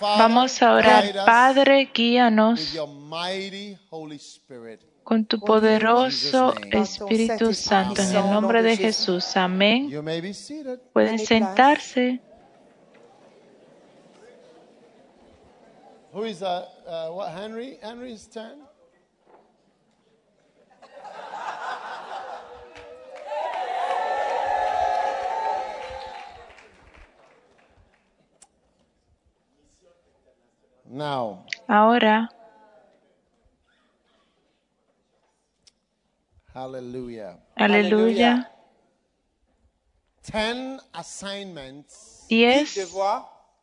Vamos a orar. Padre, guíanos con tu poderoso. Espíritu Santo en el nombre de Jesús. Amén. Pueden sentarse. Who is uh, uh what Henry? Henry's turn. Now, Ahora, hallelujah. aleluya. Ten assignments. Diez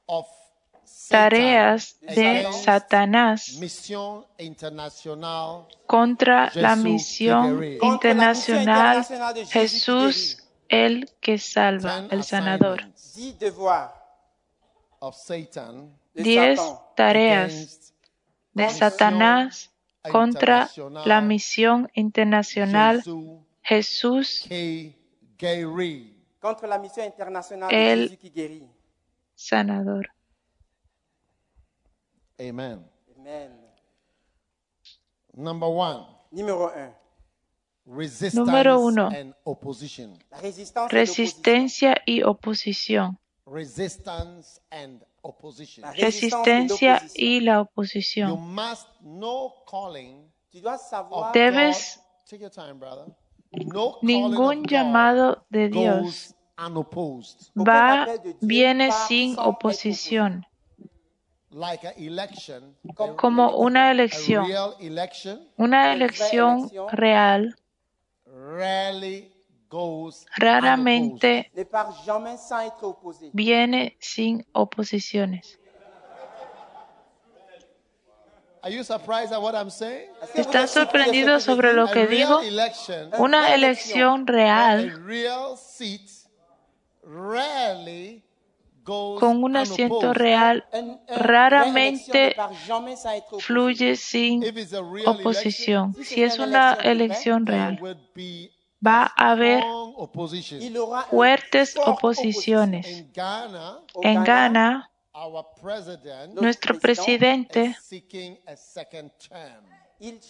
of tareas de Satanás. Contra la misión internacional Jesús el que salva, el sanador. Diez tareas against de Satanás contra la misión internacional Jesús contre la mission internationale El- sanador. Amen. Amen. Number one, Numéro 1. resistance Número uno. et l'opposition. Resistencia y oposición. Resistance and Resistencia y la oposición. Debes- Ningún llamado de Dios va, viene sin oposición, como una elección. Una elección real raramente viene sin oposiciones. unopposed. Are you surprised at what I'm saying? Est-ce que vous ¿Están sorprendidos sobre lo que digo? Una elección real con un asiento real raramente fluye sin oposición. Si es una elección real, va a haber fuertes oposiciones. En Ghana, nuestro presidente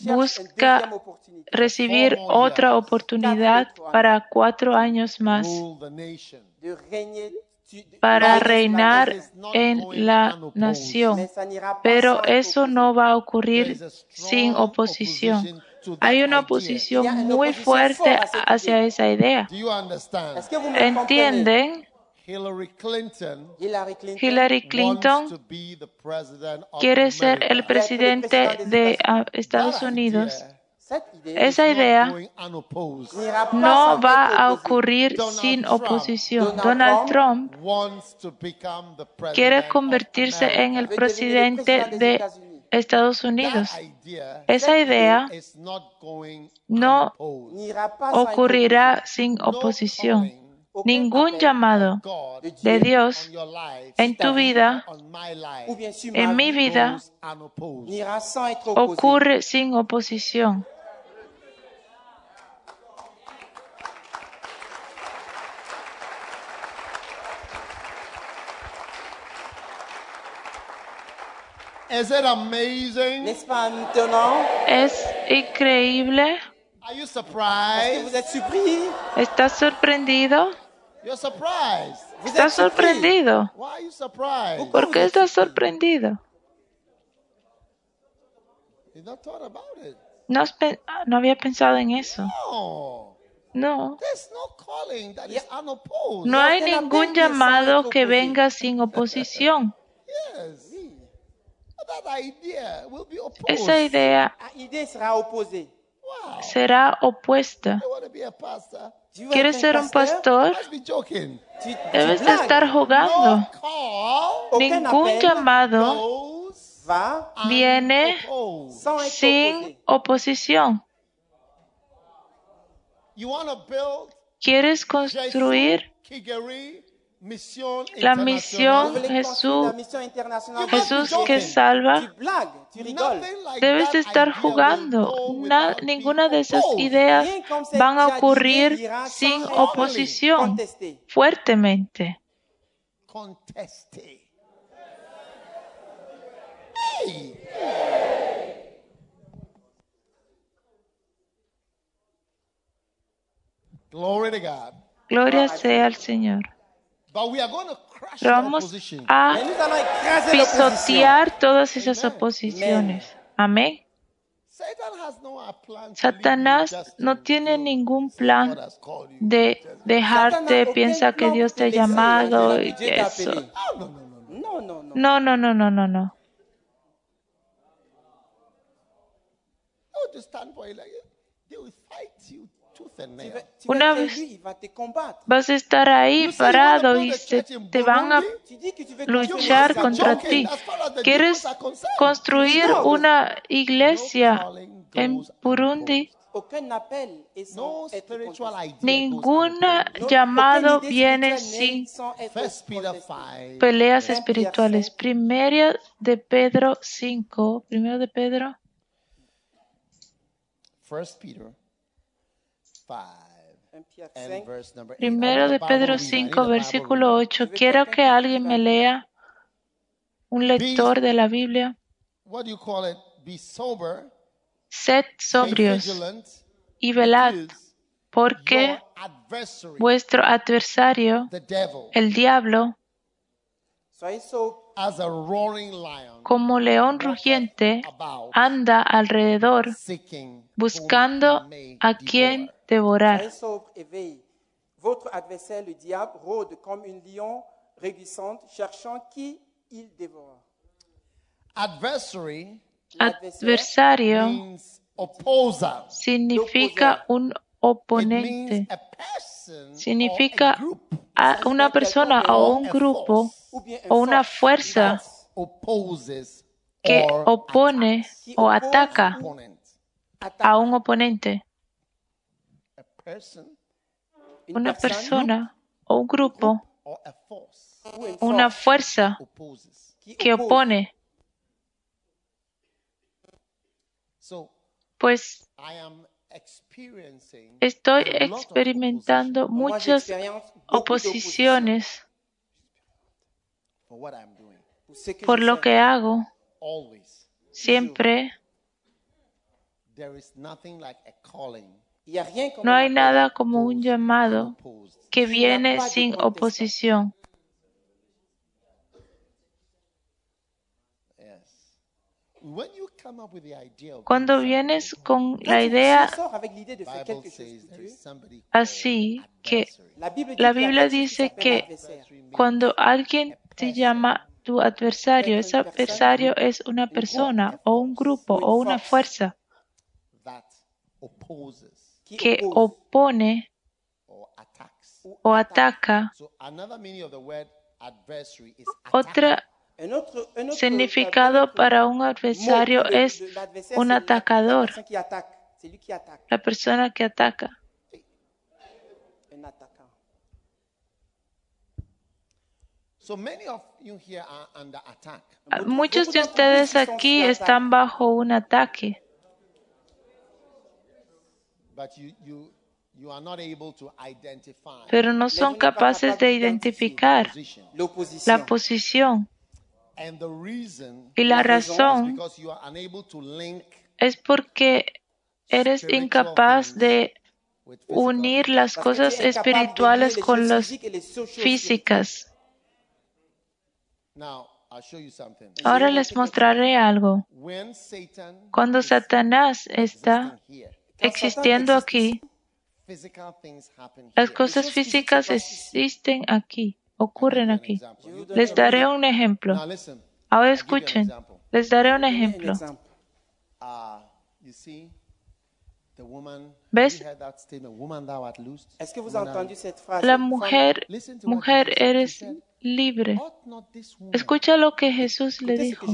busca recibir otra oportunidad para cuatro años más para reinar en la nación. Pero eso no va a ocurrir sin oposición. Hay una oposición muy fuerte hacia esa idea. ¿Entienden? Hillary Clinton quiere ser el presidente de Estados Unidos. Esa idea no va a ocurrir sin oposición. Donald Trump quiere convertirse en el presidente de Estados Unidos. Esa idea no ocurrirá sin oposición. Ningún llamado de Dios en tu vida, en mi vida, ocurre sin oposición. Is it amazing? N'est-ce pas étonnant? Es increíble. Are you Est-ce que surprised? vous êtes surpris? ¿Estás sorprendido? You're surprised. ¿Estás sorprendido? Why are you surprised? ¿Por qué estás sorprendido? You not thought about it. No, había pensado en eso. No. No, hay ningún llamado que venga sin oposición. Yes. That idea will be opposed. Esa idea opposée. Wow. será opuesta. ¿Quieres ser un pastor? Debes de estar jugando. Ningún llamado viene sin oposición. ¿Quieres construir La misión Jesús- Jesús que salva? Debes de estar jugando. ninguna de esas ideas van a ocurrir sin oposición fuertemente. Gloria sea al Señor. Pero vamos a pisotear todas esas oposiciones. Amén. Satan has no plan to leave you Satanás no tiene ningún plan de dejarte, piensa que Dios te ha llamado y eso. Oh, no, no, no, no. No, no, Una vez-. Vas a estar ahí parado y se, te van a luchar contra ti. ¿Quieres construir una iglesia en Burundi? No- llamado viene sin n'est sans être First Peter contestée. 5. peleas espirituales. Primera de Pedro 5. Primero de Pedro First Peter 5 1 Pierre and 5. verse number 8. Primero de Pedro 5, versículo 8. Quiero que alguien me lea, un lector de la Biblia. What do you call it? Be sober, Sed sobrios y velad, porque vuestro adversario, the devil, el diablo, Soyez sobres as a roaring lion, como león rugiente, anda alrededor buscando a quien. Devorar. Votre adversaire, le diable, rôde comme un lion rugissante, cherchant qui il dévore. Adversary Adversario means opposer. significa un It oponente, means a person significa or a group a una persona o un grupo o una force, fuerza que opone qui o oppose ataca a un oponente, una persona o un grupo, una fuerza que opone. Pues estoy experimentando muchas oposiciones por lo que hago. Siempre No hay nada como un llamado que viene sin oposición. Cuando vienes con la idea así que la Biblia dice que cuando alguien te llama tu adversario, ese adversario es una persona o un grupo o una fuerza that opposes qui que opone o ataca. So another meaning of the word adversary is Otra attacker. Un autre, un autre, significado para un adversario es un atacador, La persona que ataca. Un attaquant. So many of you here are under attack. Muchos de ustedes aquí están bajo un ataque, but you you you are not able to identify pero no son capaces de identificar la posición. And the reason Y la razón razón because you are unable to link es porque eres incapaz de unir las cosas espirituales les con las físicas. Now, I'll show you something. Ahora les mostraré algo. When Satan Cuando is Satanás está existiendo aquí, physical things happen Las here. cosas físicas existen aquí, ocurren aquí. Les daré un ejemplo. Now listen. Ahora escuchen. Les daré un ejemplo. ¿Ves? La mujer, mujer, eres libre. Escucha lo que Jesús le dijo.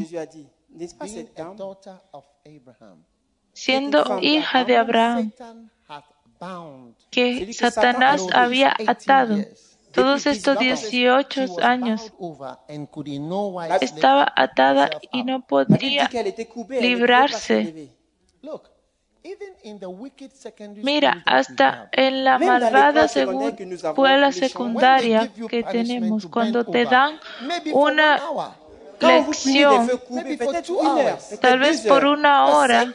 Siendo hija de Abraham, que Satanás había atado todos estos She 18 was años, estaba atada y no se librarse. Mira, hasta en la malvada escuela secundaria que tenemos, cuando te dan una lección, tal vez por una but hora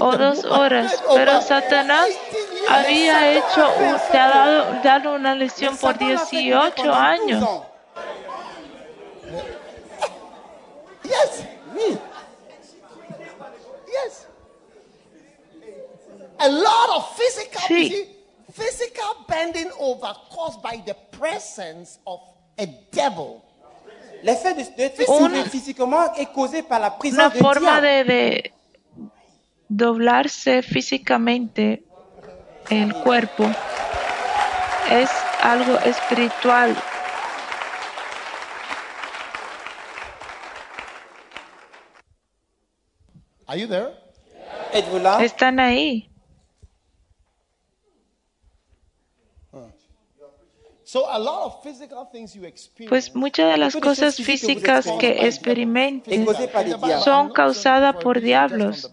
o dos horas, pero Satanás 18 years. había hecho, te ha dado, dado una lección por Satan l'a fait courir 18 pendant 12 años. ans. Yes. Oui. Yes. A lot of physical, Sí. physical bending over caused by the presence of a devil. L'effet de- Una- par la Una présence du forma de, de doblarse físicamente el cuerpo es algo espiritual. Are you there? Êtes-vous là Están ahí. So a lot of physical things you experience Pues muchas de las cosas físicas que experimenten son causadas por diablos.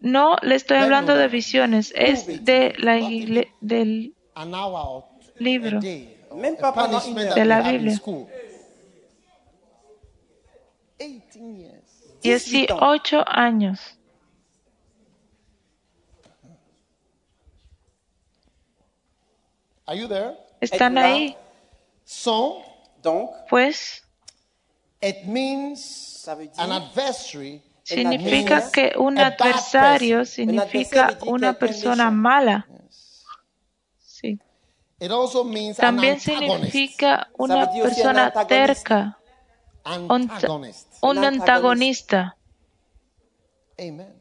No le estoy hablando de visiones, es de la igle- del libro. De la Biblia. school. 18 years. 18 años. Are you there? Están ahí. So Donc, Pues it means ça veut dire an adversary significa means que un adversario person. significa una persona mala. Sí. It also means También significa una persona antagonista. terca, un, Antagonist. un Un antagonista. Amen.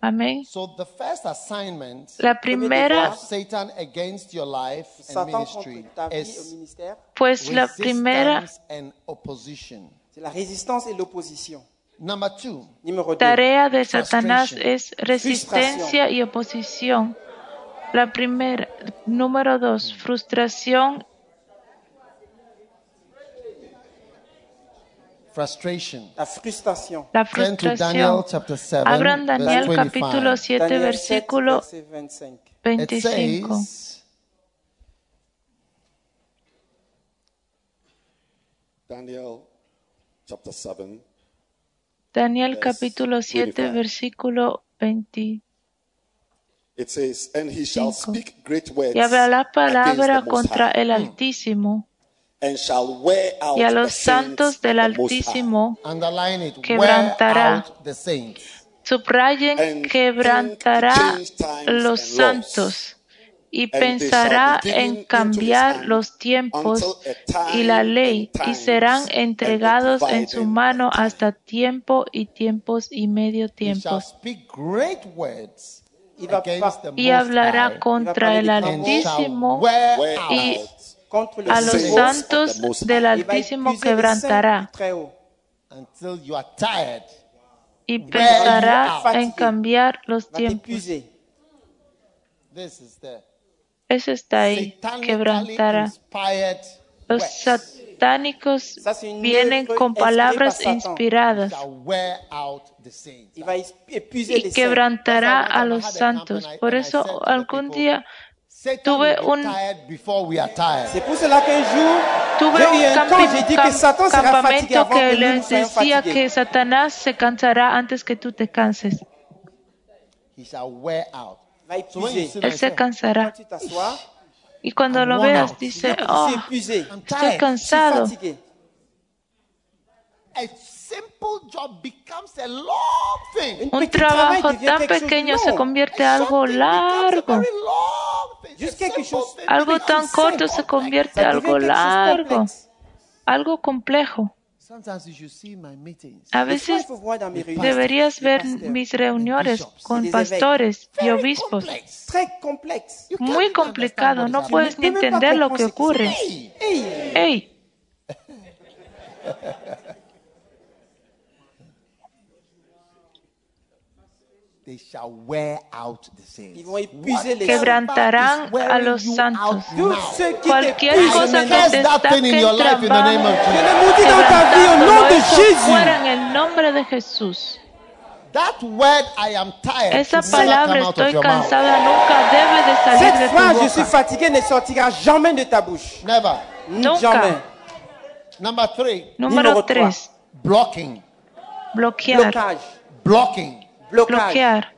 Amén. So the first assignment La primera, of Satan against your life and ministry is pues la primera and opposition. la résistance et l'opposition. Number two, Numéro 2. tarea de Satanás es resistencia y oposición. La primera, número dos, frustración, frustration. La frustration. la Turn to Daniel frustración. chapter 7, Abran Daniel verse 25. capítulo 7, Daniel 7, versículo verset 25. It 25. says, Daniel chapter 7, Daniel capítulo 7, 25. versículo 20. it says, And he shall speak great words Y hablará palabra contra el Altísimo y a the los saints santos del Altísimo. Quebrantará. Subrayen, And quebrantará los santos y they pensará en cambiar hand los tiempos until a time y la ley and y times serán entregados en su mano hasta tiempo y tiempos y medio the Y hablará contra el Altísimo y a los santos del Altísimo quebrantará. du Très-Haut. until you are tired. y pensará en cambiar los tiempos. Eso está ahí, quebrantará. inspired Los words satánicos vienen con palabras inspiradas. Y quebrantará a los santos. Por eso algún día tuve un- tuve un camp, campamento que les decía que. Satanás se cansará antes que tú te canses. Él se cansará. Y cuando lo veas, dice, oh, estoy cansado. fatigué. A simple job becomes a long thing. Un trabajo tan pequeño se convierte en algo largo. Algo tan so corto se convierte en algo largo, algo complejo. Sometimes you should see my meetings. A veces deberías ver mis reuniones con pastores y obispos. Muy complicado, no puedes ni entender lo que ocurre. ¡Ey! maudis dans ta vie au nom quebrantándolo, de eso Jésus. fuera en el nombre de Jesús. That word I am tired Esa palabra come out of estoy your mouth. cansada nunca debe de salir de Cette tu phrase, je suis boca. fatigué, ne sortira jamais de ta bouche. Never. Nunca. Jamais. Number three, Número Número tres. 3. blocking. Bloquear. Blocage. Blocking. Bloquear.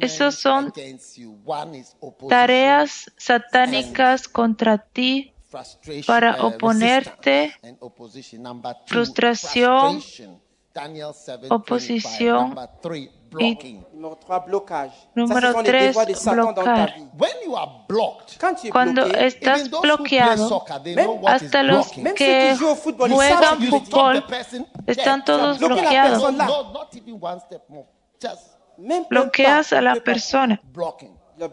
Esos son Tareas satánicas contra ti para oponerte, frustración, frustration. Daniel 7, oposición Number three, blocking. Numéro 3, blocage. Número tres, es Cuando estás bloqueado, hasta los que juegan fútbol person están todos la bloqueados. No, personne là. no,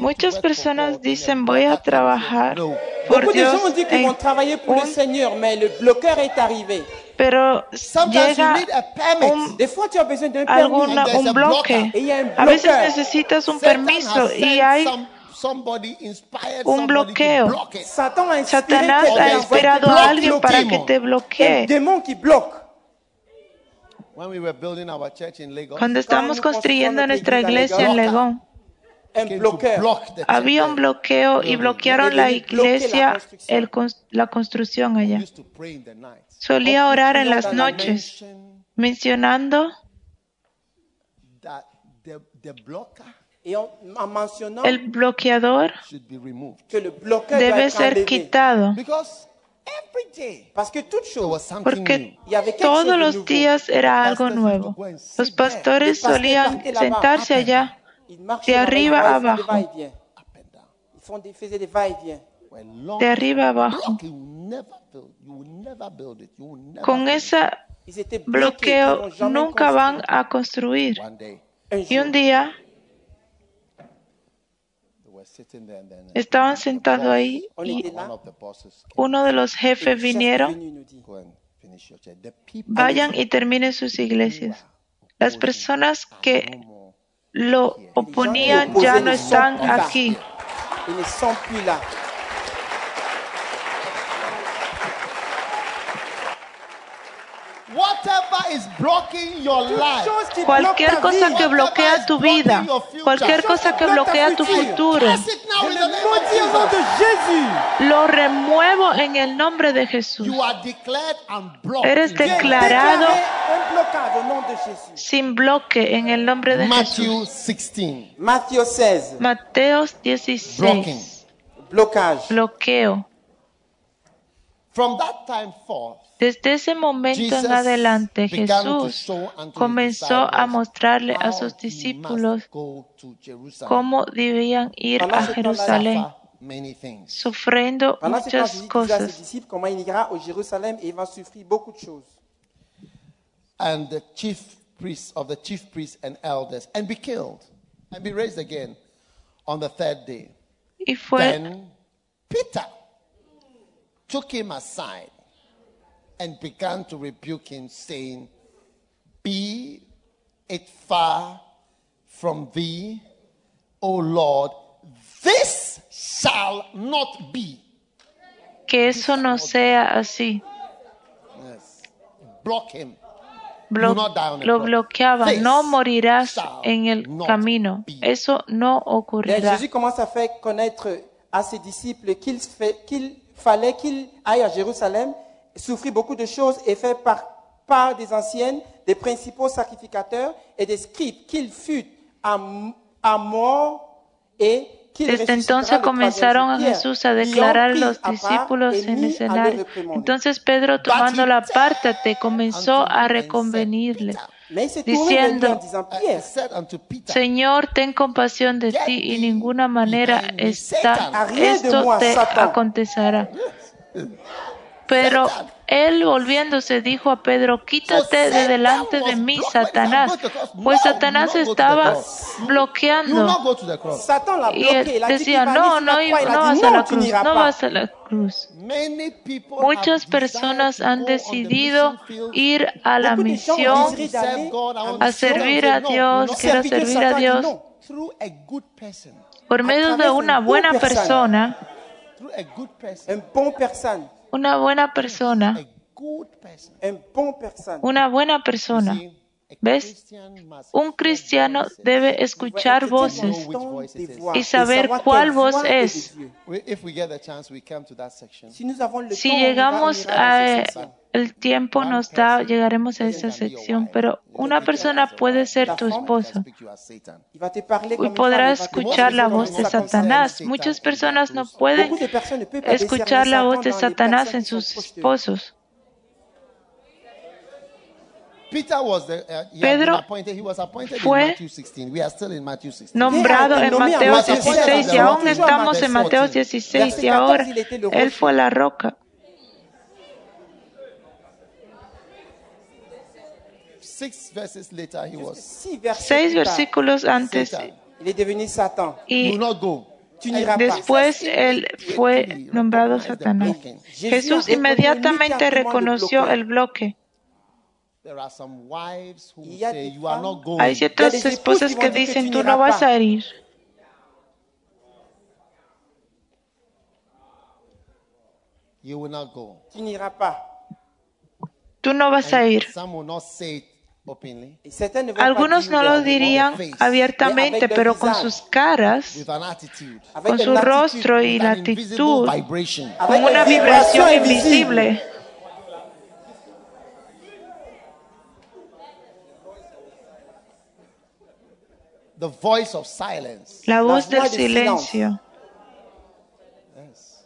Muchas personas dicen voy a trabajar por Dios en un- pero Sometimes you llega need a permit. un- alguna, un bloque. a veces necesitas un permiso y hay some- somebody inspired un bloqueo. Satanás ha inspirado a alguien para que te bloquee. Cuando estábamos construyendo nuestra iglesia en Legón, había un bloqueo y bloquearon la iglesia, el la construcción We allá. Solía orar en las noches, mencionando el bloqueador debe ser quitado, Porque todos de los días era algo nuevo. Los pastores solían sentarse allá de arriba a abajo. de arriba a abajo. Con ese bloqueo nunca van a construir. Y un día they were sitting there and then estaban sentados ahí y uno de los jefes vinieron, vayan y terminen sus iglesias. Las personas que lo oponían ya no están aquí. Is blocking your life, Chose qui Cualquier cosa que bloquea tu vida, cualquier cosa que bloquea tu futuro, lo remuevo en el nombre de Jesús. You are declared unblocked. Eres declarado sin bloque en el nombre de Matthew Jesús. 16. Matthieu 16, Mateos Blocking. 16. blocage. Bloqueo. From that time forth, Desde ese momento en adelante Jesús comenzó a mostrarle a sus discípulos must go to Jerusalem, cómo debían ir a Jerusalén, sufriendo muchas cosas. and the chief priests of the chief priests and elders and be killed and be raised again on the third day. Y fue Then Peter took him aside and began to rebuke him, saying, Be it far from thee, O Lord, this shall not be. que eso no sea así. Yes. Block him. Blo- lo bloqueaba, This no morirás en el camino. be. Eso no ocurrirá. Jésus commence à faire connaître à ses disciples qu'il fallait qu'il aille à Jérusalem, souffrir beaucoup de choses et faire par, par des anciennes, des principaux sacrificateurs et des scribes, qu'il fût à, m- à mort et qu'il Desde ressuscitera entonces le troisième comenzaron jour. a Pierre, Jesús a l'ayant declarar a pris los à part discípulos et en mis à le escenario. réprimander. Entonces Pedro, tomando la apártate, comenzó unto a him and said, reconvenirle, Peter, Mais il s'est tourné vers lui en diciendo, disant, uh, he Pierre, said unto Peter, Señor, ten compasión de ti y ninguna manera está, esto te acontecerá. Pero él volviéndose dijo a Pedro, quítate de delante de mí, Satanás, pues Satanás estaba bloqueando. Y él decía, no, no, no vas a la cruz, no vas a la cruz. Muchas personas han decidido ir a la misión a servir a Dios, quiero Servir a Dios. non. Through a good person, por medio de una una buena persona, Un bon personne. Una buena persona, una buena persona. ¿Ves? Un cristiano debe escuchar voces y saber cuál voz es. We- If we get the chance, we come to that section. Si llegamos a el tiempo nos da, llegaremos a esa sección, pero una persona puede ser tu esposa y te escuchar la voz de. Satanás. Muchas personas no pueden escuchar la voz de Satanás en sus esposos. Peter was the, uh, he had Pedro been appointed. He was appointed fue in Matthew 16. We are still in Matthew 16. nombrado en Mateo 16 y aún estamos en Mateo 16 y ahora él fue la roca. Six verses later, he was. Six versets Seis versículos antes y después él fue nombrado Satanás. Jesús inmediatamente reconoció el bloque. Hay ciertas esposas que dicen, tú no vas a ir. You will not go. Tu n'iras pas. Tú no vas a ir. Some will not say it openly Et certains ne vont pas Algunos no lo dirían abiertamente, pero con sus caras, con su rostro y la actitud, con una vibración invisible. The voice of silence. La voz del silencio. Yes.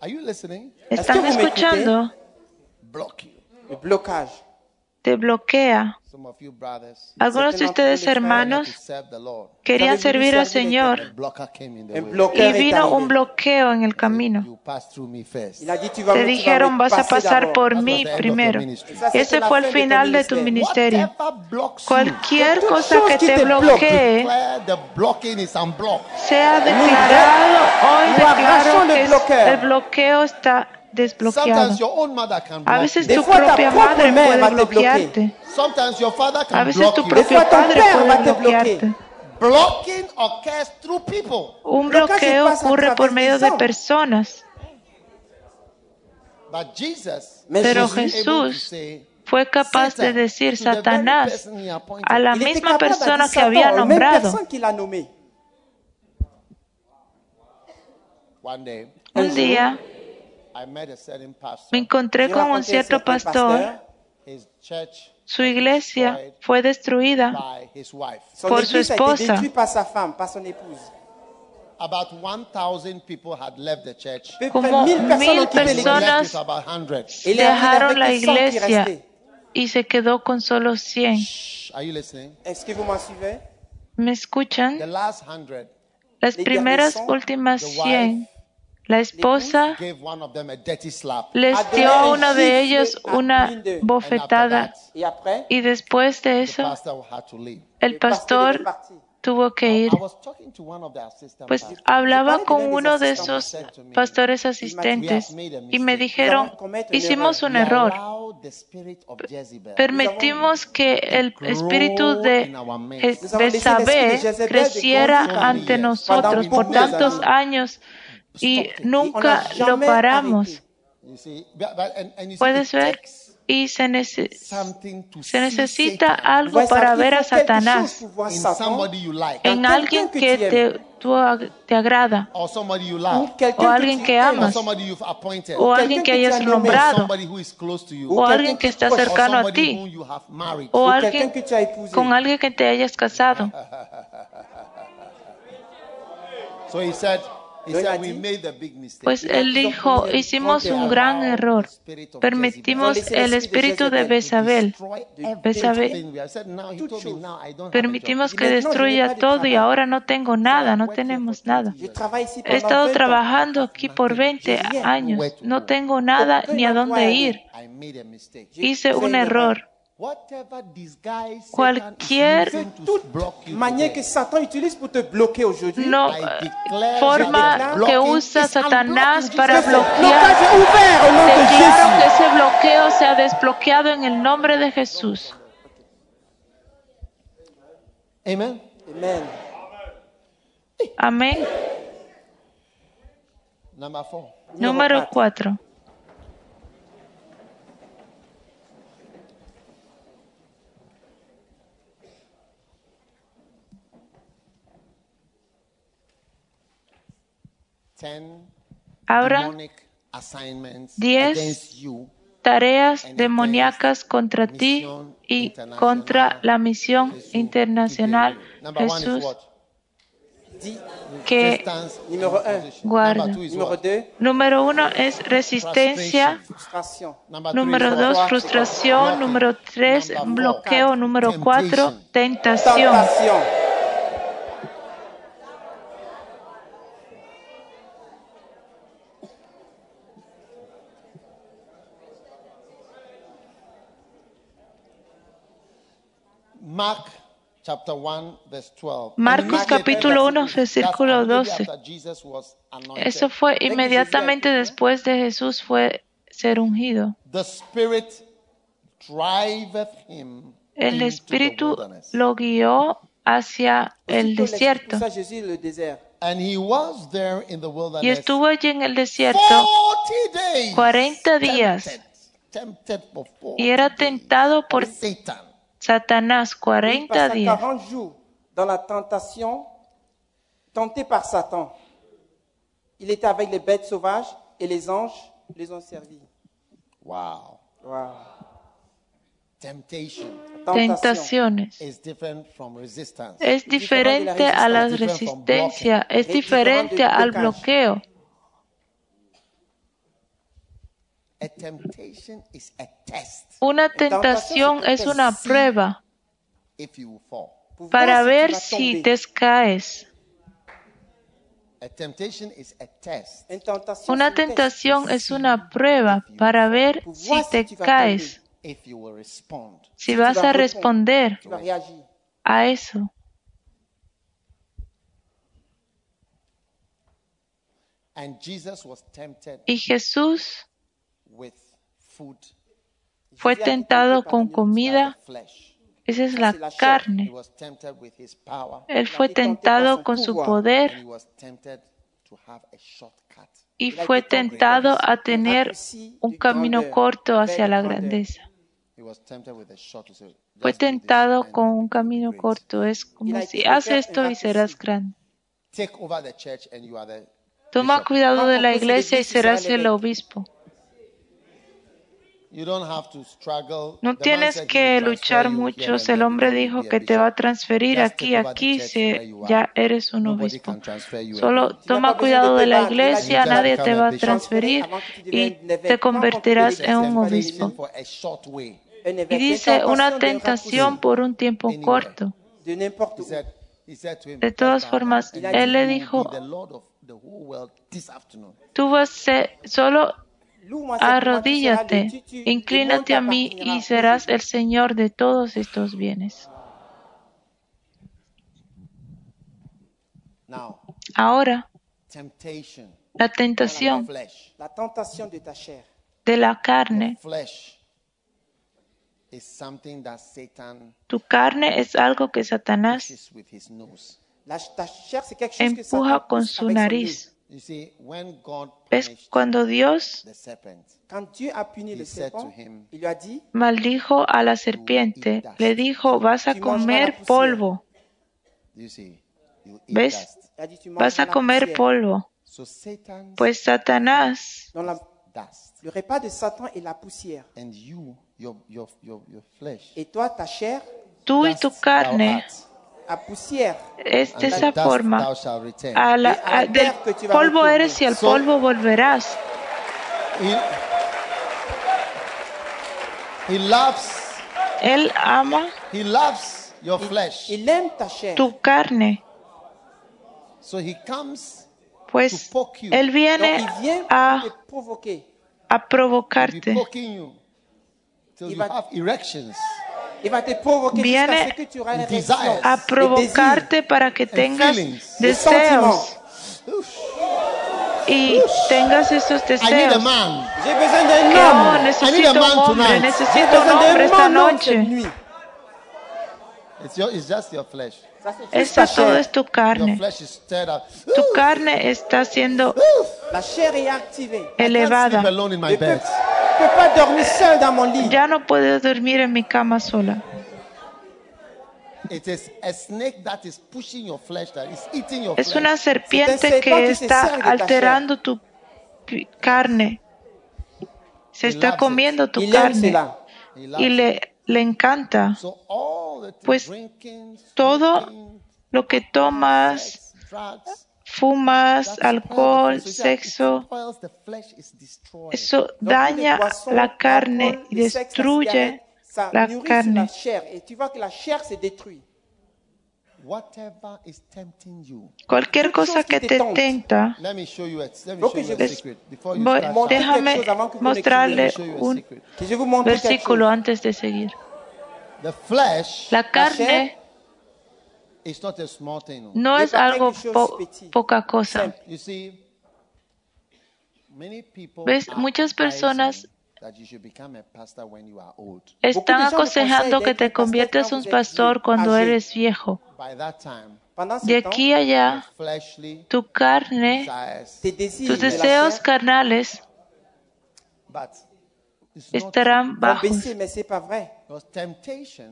Are you listening? ¿Están escuchando? Block you. Le blocage. Te bloquea. Some of you brothers Algunos de ustedes, hermanos, to serve the Lord. querían servir al Señor y vino un bloqueo en el camino. Te dijeron, vas a pasar por mí primero. Ese fue el final de tu ministerio. Cualquier cosa que te te bloque. bloquee sea declarado, hoy declaro que el bloqueo está desbloqueado. Sometimes your own mother can A block veces tu propia madre puede bloquearte. you. Sometimes your father A can veces block tu propio padre puede bloquearte. Blocking occurs through people. Un bloqueo ocurre por medio de personas. But Jesus Mais Pero was able to Jesús say, fue capaz de Satan, decir to the very Satanás a la misma persona que había nombrado. Un día me encontré con un cierto certain pastor. pasteur. His church Su iglesia fue destruida by his wife. Son Por su esposa. détruite par sa femme, par son épouse. About 1,000 people had left the church. Peu Como près 1000 personnes mil personas left with about 100. Et il est arrivé dejaron la les 100 qui iglesia y se quedó con solo 100. Shh, Are you listening? Est-ce que vous m'en suivez? ¿Me The escuchan? last 100 Las primeras últimas the 100, la esposa gave one of them a dirty slap. les dio a uno un de ellos una bofetada y después de The eso pastor had to leave. el pastor tuvo que ir. I was talking to one of the assistant Pues pastors. hablaba con uno de esos asistentes. pastores asistentes y me dijeron, hicimos un error. allowed the spirit of Jezebel Permitimos que el espíritu de Je- Nous avons laissé Betsabé l'esprit de Jezebel de creciera ante nosotros por tantos años y nunca lo paramos. ¿Puedes ver? Y se, nece- se necesita algo para ver a Satanás en alguien que te, tú te agrada. O alguien que amas. o alguien que hayas nombrado. O alguien que está cercano a ti. o alguien con alguien que te hayas casado. So he said, Pues él dijo, hicimos un gran error. Permitimos el espíritu de Bezabel. Bezabel. Permitimos que destruya todo y ahora no tengo nada, no tenemos nada. He estado 20 ans. trabajando aquí por 20 años. No tengo nada ni a dónde ir. I made a mistake. Hice un error. Cualquier. No, forma que usa Satanás para bloquear. Declaro que ese bloqueo sea desbloqueado en el nombre de Jesús. Amén. Four. Número cuatro. 4. Against you tareas demoníacas contra ti y contra la misión internacional. Jesús que guarda. Number two is numéro what? 2, número uno es resistencia. Número dos, frustración. Número tres, bloqueo. Número cuatro, tentación. Tentation. Mark chapter 1 verse 12. Marcos capítulo 1, after- that's versículo immediately 12. after Jesus was anointed, Eso fue inmediatamente después de Jesús fue ser ungido. The Spirit driveth him El Espíritu lo guió hacia el desierto y estuvo allí en el desierto 40 days. 40 días. Tempted, tempted for 40 y era tentado por Satan. Satanás Il 40 passa días. 40 jours dans la tentation, tenté par Satan. Il était avec les bêtes sauvages et les anges les ont servis. Wow. Wow. Temptation. Tentaciones. is different from resistance. Es diferente a la resistencia, es diferente al bloqueo. Una tentación es una prueba para ver vas si te caes. A temptation is a test. Une tentation, Una tentación es una prueba para ver si te caes, if you will respond. si vas a responder. a eso. And Jesus was tempted. Y Jesús fue tentado con comida, esa es la carne. Él fue tentado con su poder. y fue tentado a tener un camino corto hacia la grandeza. Fue tentado con un camino corto. Es como si haz esto y serás grande. Toma cuidado de la iglesia y serás el obispo. You don't have to struggle. No tienes que luchar mucho. El hombre dijo que te va a transferir aquí, aquí, are. ya eres un obispo. Solo toma cuidado de la iglesia, nadie te va a transferir y te convertirás en un obispo. Y dice una tentación por un tiempo corto. de n'importe He où. said, he said to him, De todas "Just bow formas, él le dijo, be the Lord of the whole world this afternoon." tú vas a ser- solo Arrodíllate, inclínate a mí y serás el Señor de todos estos bienes. Ahora, la tentación de la carne. Tu carne es algo que Satanás empuja con su nariz. Nez. You see, when God Es punished cuando Dios maldijo a la serpiente, le dijo, vas a comer polvo, ¿Ves? vas a comer polvo. Pues Satanás, le repas de Satan est la poussière. and you, your your your, your flesh, Et toi, ta chair, tú y tu carne. Es de esa forma. A la- a- del polvo eres y al polvo volverás. He, he loves Él ama tu carne, So he comes pues Él viene a, a provocarte. Viene. A provocarte para que tengas deseos. y tengas esos I need a deseos. a necesito man un hombre, necesito un hombre esta noche. It's your it's just your flesh. Esa todo es tu carne. Tu carne está siendo elevada. Ya no puedo dormir en mi cama sola. Es una serpiente que está alterando tu carne. Se está comiendo tu carne y le, le encanta. Pues, todo Lo que tomas, fumas, alcohol, sexo, eso daña la carne y destruye la carne. Cualquier cosa que te tenta, déjame mostrarle un versículo antes de seguir. La carne is not a small thing. No. es algo po- poca cosa. Simple. You see, many people ¿Ves? Muchas personas advising that you should become a pastor when you are old. Están aconsejando que te conviertas quand un pastor cuando eres viejo. By that time, Pendant ce De aquí a allá, fleshly tu carne, tus deseos carnales estarán bajos.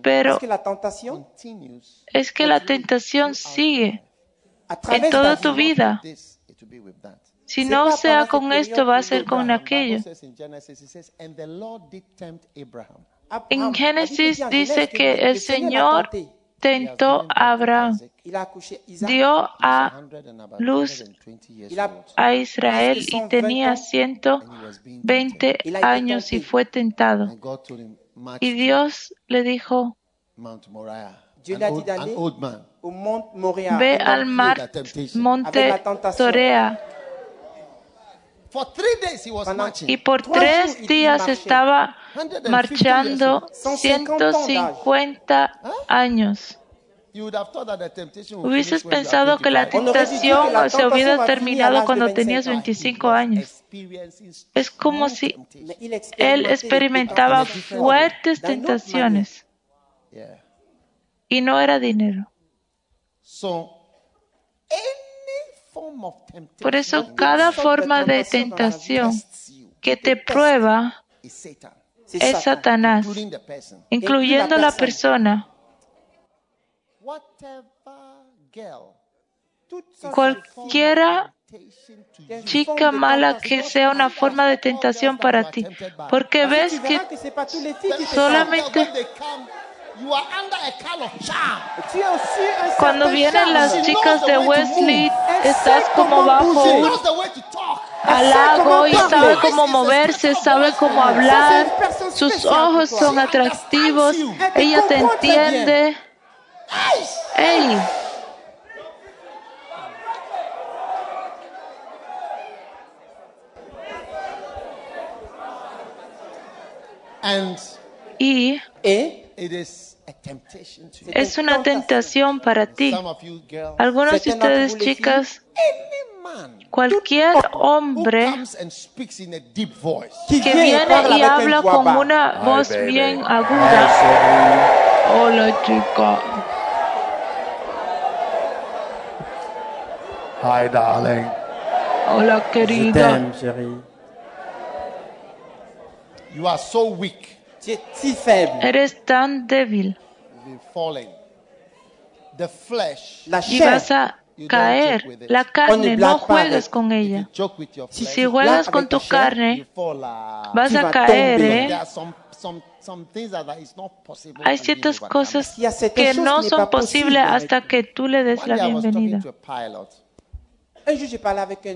Pero es que la tentación sigue en toda tu vida. Si no sea pendant con esto, va a ser con aquello. En Génesis. Dice que el Señor tentó a Abraham, dio a 100 and about luz 120 years Il a- old. a Israel y tenía 120 años y fue tentado. Y to Dios le dijo, ve al mar monte. Torea. Y por tres días estaba 150 marchando years. 150 años. Hubieses pensado que la 25. On aurait dit que tentación se hubiera terminado cuando 25 tenías ans. 25 años. Experiencing Es como strong si él experimentaba fuertes tentaciones y no era dinero. So, any form of temptation Por eso cada forma de tentación tests you que te prueba es Satan. Satanás, including the person. incluyendo la persona. Cualquiera chica mala que sea una forma de tentación para ti. Porque ves que solamente- when they come, you are under a kind of charm. tentent. Tu es aussi un cuando vienen las chicas de Wesley, estás como bajo un halago y sabe cómo moverse, sabe cómo hablar, sus ojos son atractivos, ella te entiende. ¡Ey! And Y Et it is a temptation to you. es una tentación para ti. Some of you girls, Algunos de ustedes, chicas, cualquier hombre comes and speaks in a deep voice. qui que viene y habla con una voz bien aguda. Hola, chica. Hi, darling. Hola, querida. You are so weak. Tu es si faible. Eres tan débil. The flesh. La y chair, vas a caer. La carne, no juegues con ella. Si. Si juegas con tu carne, ah. vas a caer. ¿eh? There are some, some, some things that are- it's not possible Hay ciertas cosas que no son posibles possible hasta que tú le des la bienvenida.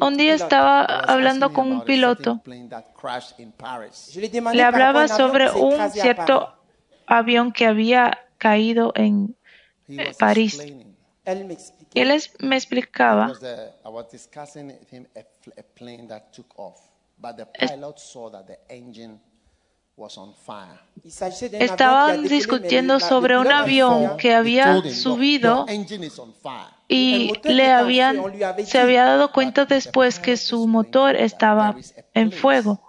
Un día estaba I was hablando con un about a certain piloto. Le hablaba sobre un cierto avión que había caído en París. Y él me explicaba estaban discutiendo sobre un avión que había told him, "Your- subido y le habían se había dado cuenta después que su motor estaba en fuego.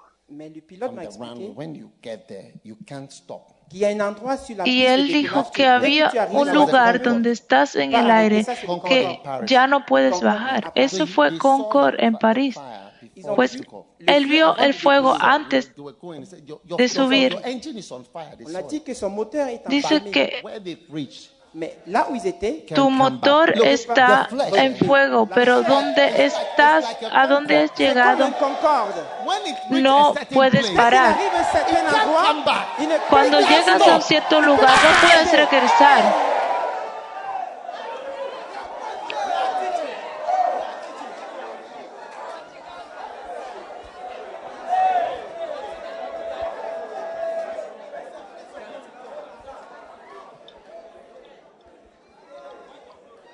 Y él dijo que había un lugar donde estás en el aire que ya no puedes bajar. Eso fue Concord en París. Pues él vio el fuego antes They were going, he said, "Your- your- de subir. Dice que tu motor está en fuego, pero ¿dónde estás? ¿A dónde has llegado? No puedes parar. Cuando llegas a un cierto lugar no puedes regresar.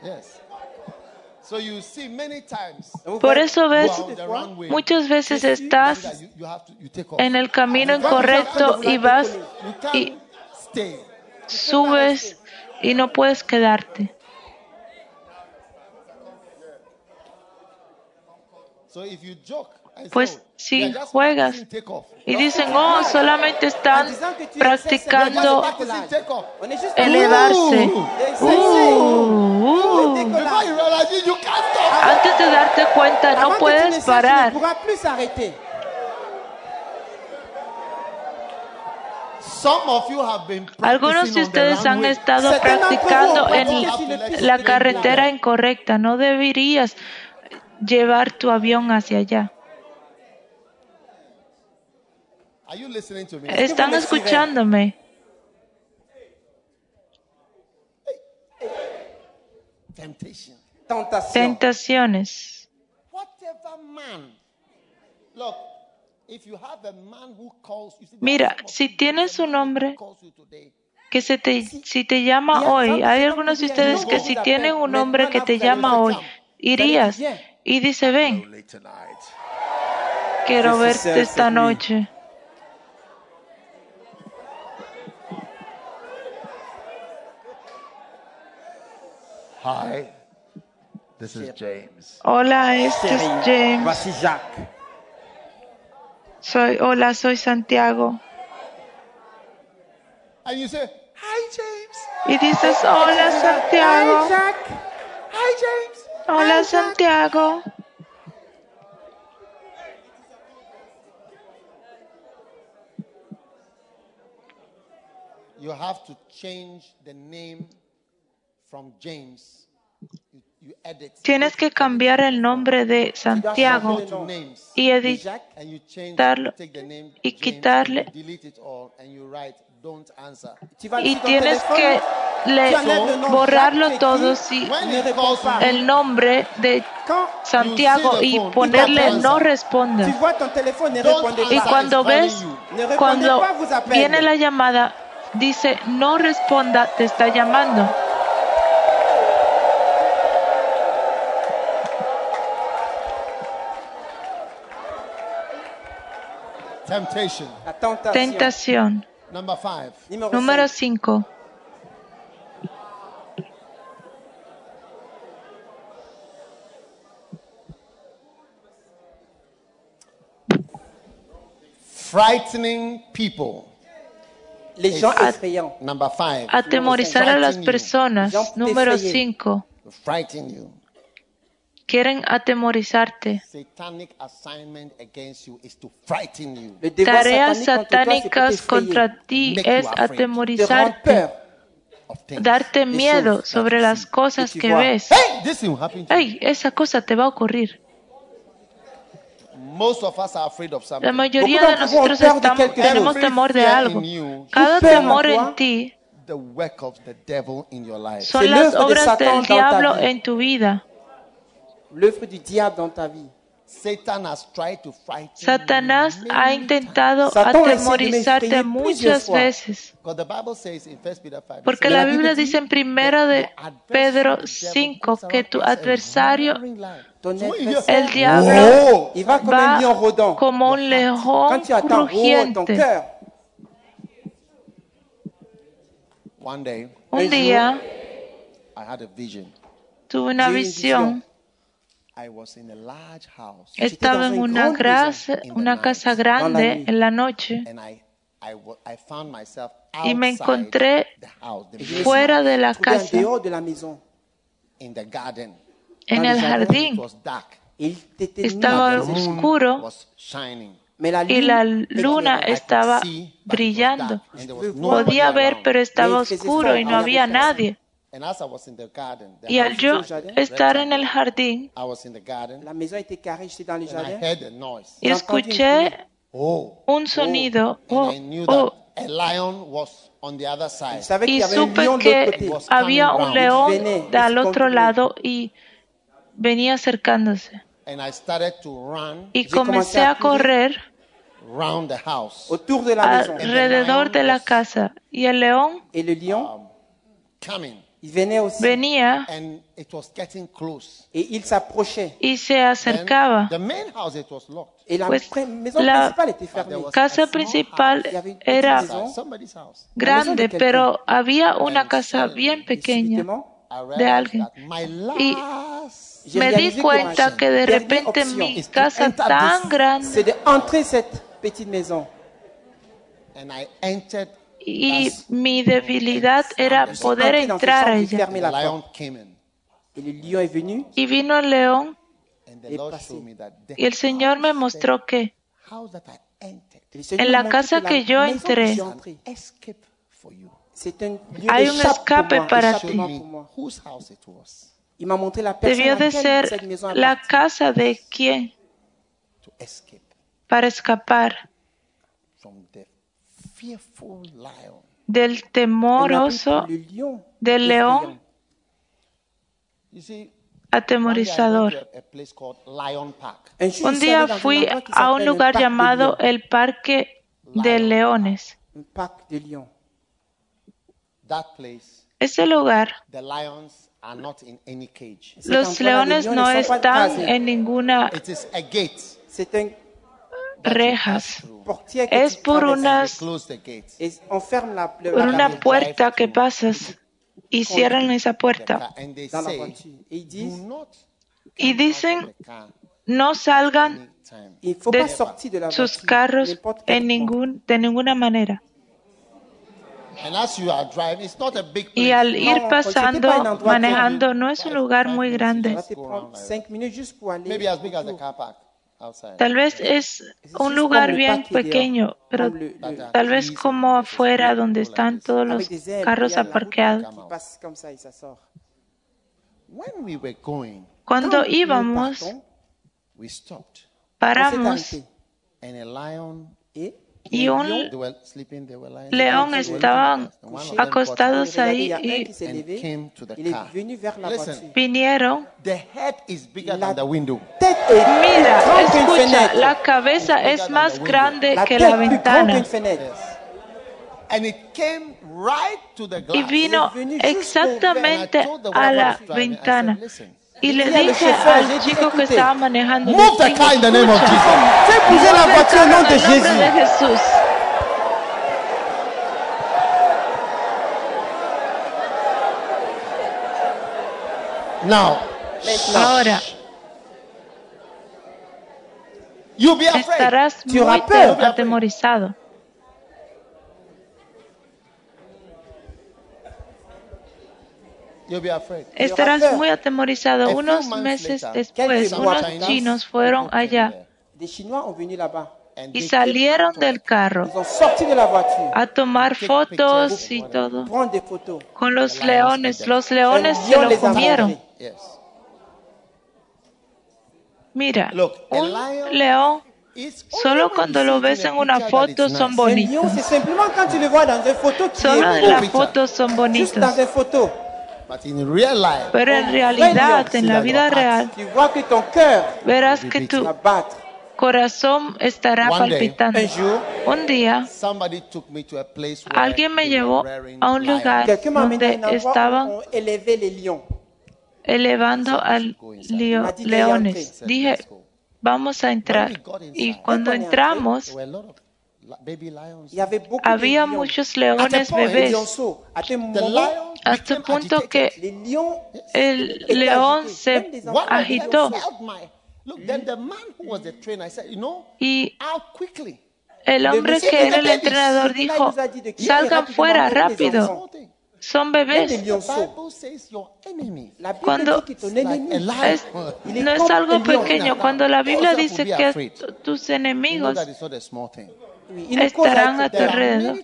Yes. So you see many times. Por eso ves, go out the wrong way, muchas veces estás that you, you have to you take off. en el camino incorrecto y vas y stay. subes y no puedes quedarte. So if you joke and say, Pues "Oh, si juegas practicing take off." y dicen, oh, solamente En están practicando elevarse. Uh, uh. Antes de darte cuenta, no puedes parar. Algunos de ustedes han estado practicando en la carretera incorrecta. No deberías llevar tu avión hacia allá. Are you listening to me? ¿Están me siguen? escuchándome? Temptation. Tentation. Tentaciones. Whatever man. Look, if you have a man who calls you, see, there Mira, si you, tienes un man hombre who calls you today. que se te, si te llama hoy, hay algunos de ustedes que si tienen un hombre que te llama hoy, irías y dice, ven, quiero verte esta noche. Hi, this is James. Hola, este es James. Voici Jacques. Soy, hola, soy Santiago. And you say, Hi, James. Y dices, hola, Santiago. Hi, Jacques. Hi, James. Hola, Santiago. You have to change the name from James. You, you edit. Tienes que cambiar el nombre de Santiago y Jacques. And you change, Quitarlo take the name y quitarle. y tienes que le- borrarlo todo si el nombre de Santiago y ponerle no responde. Y cuando ves, cuando viene la llamada, dice no responda, te está llamando. Tentación. Number five. Numéro Número cinq. 5. Frightening people. Les gens effrayants. Number five. Atemorizar a las personas. Número 5. Frighten you. Quieren atemorizarte. Satanic assignment against you is to frighten you, Le devoir Tareas satánicas contra ti es atemorizarte, darte miedo sobre las cosas que ves. Hey, esa cosa te va a ocurrir. Most of us are afraid of La something. mayoría de nosotros estamos, tenemos temor de algo. Cada temor en ti The work of the devil in your life. son las obras del diablo en tu vida. L'œuvre du diable dans ta vie. Satan has tried to frighten Satanás ha intentado atemorizarte muchas veces. Because the Bible says in 1 Peter 5, it Porque la Biblia dice en primero de Pedro 5 que tu adversario, el diablo, Oh! il va como un león oh, day, Un día I had a vision. tuve una visión. I was in a large house Estaba en una, grasa- una casa grande en la noche. y me outside encontré fuera de la casa, en el It jardín. Estaba nuit. The moon oscuro. y la luna I could estaba see, but it was brillando. dark, and there was nobody Podía ver, pero estaba oscuro y no había nadie. And as I was in the garden, the Y al yo estar en el jardín I was in the garden La maison était carrée, j'étais dans le and I jardin. heard a noise. y escuché Oh. un sonido. And oh, I knew oh, that a lion was on the other side. Je savais qu'il y supe que había un león al otro lado y venía acercándose. And I started to run. Y comencé a correr alrededor de la casa. Y el león Venía And it was getting close. Et il s'approchait. y se acercaba. the main house, it was locked. Et la Pues, la- principale était fermée. Casa principal y era maison. Somebody's house. grande, pero había una casa bien pequeña. de alguien. Y me di cuenta que de repente mi casa tan grande y mi debilidad era poder entrar a chambre et ella. fermer the la lion porte. came in. Et le lion est venu. Y vino el león y el Señor me mostró que house that I entered Et le Seigneur En la casa que yo entré, Hay un escape para ti. debió de ser la casa de escape para escapar from the fearful lion. Del temoroso, del effrayant. león atemorizador. to a, a place called Lion Park. Un día fui a un lugar llamado el Parque de Leones. Ese lugar, the lions are not in any cage. Cet los leones no están en ninguna rejas. Es por unas por una puerta que pasas y cierran esa puerta. y dicen no salgan de sus carros en ningún, de ninguna manera. And as you are driving, it's not a big place. Y al No, ir pasando, manejando, no es un lugar muy grande. Ça va te prendre 5 minutes juste pour aller. Maybe as big as the autour. car park outside. Tal vez es un lugar bien pequeño, pero tal vez como afuera donde están todos los carros aparqueados. Cuando íbamos, paramos y un they were sleeping, they were lying. león estaban acostados ahí y vinieron. The head is bigger La- than the window. Tête est Mira, escucha, la cabeza es más grande que la ventana. qu'une fenêtre. And it came right to the Y vino exactamente a la ventana. "Listen, Y le dije al chico que estaba manejando, Move the car in the name of "Escucha, Jesus. Fais bouger la voiture au nom de el nombre de Jésus. Jesús. Now, Ahora you'll be afraid. estarás muy atemorizado. You'll be afraid. Estarás muy atemorizado. Unos meses después, unos chinos fueron allá y salieron del carro a tomar fotos y todo. Con los leones. Los leones se lo comieron. Mira, un león, solo cuando lo ves en una foto son bonitos. Solo en la foto son bonitos. Dans une photo. But in real life, Pero en realidad, en la vida real, verás que tu corazón estará palpitando. Un día, somebody took me to a place where alguien me llevó a un lugar donde estaban elevando a leo- leones. Dije, vamos a entrar. Y cuando entramos, Había muchos leones bebés. hasta el punto que el león se agitó. held my- Look, then the man who was the trainer, I said, you know, y el hombre que era el entrenador dijo, salgan fuera rápido, son bebés. Cuando. Es- no es algo pequeño. Cuando la Biblia dice que tus enemigos estarán a tu alrededor.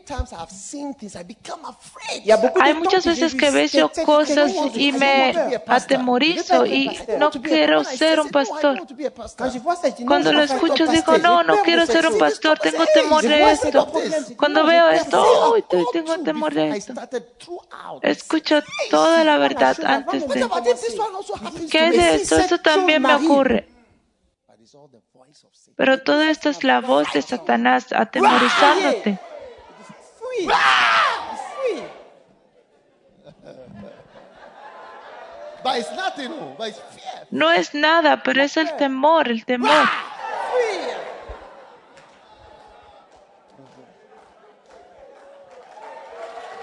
Hay muchas veces que veo cosas y me atemorizo y no quiero ser un pastor. Cuando lo escucho digo, no, no quiero ser un pastor, tengo temor de esto. Cuando veo esto, te- tengo temor de I esto. Escucho toda la verdad antes de... ¿Qué de esto? Eso también me ocurre. Pero todo esto es la voz de Satanás atemorizándote. Fuis. Fuis. But it's nothing, but it's fear. No es nada, pero es el temor, el temor. Fuis.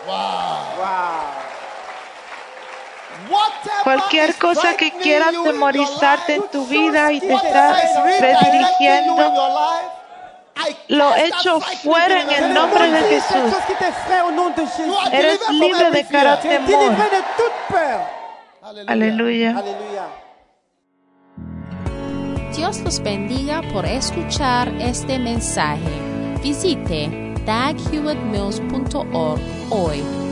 Whatever Cualquier cosa que frightening quiera you in your atemorizarte en tu vida y te está redirigiendo, lo cast echo that fuera en el nombre de Jesús. Eres libre de cada temor. Aleluya. Dios los bendiga por escuchar este mensaje. Visite daghewittmills.org hoy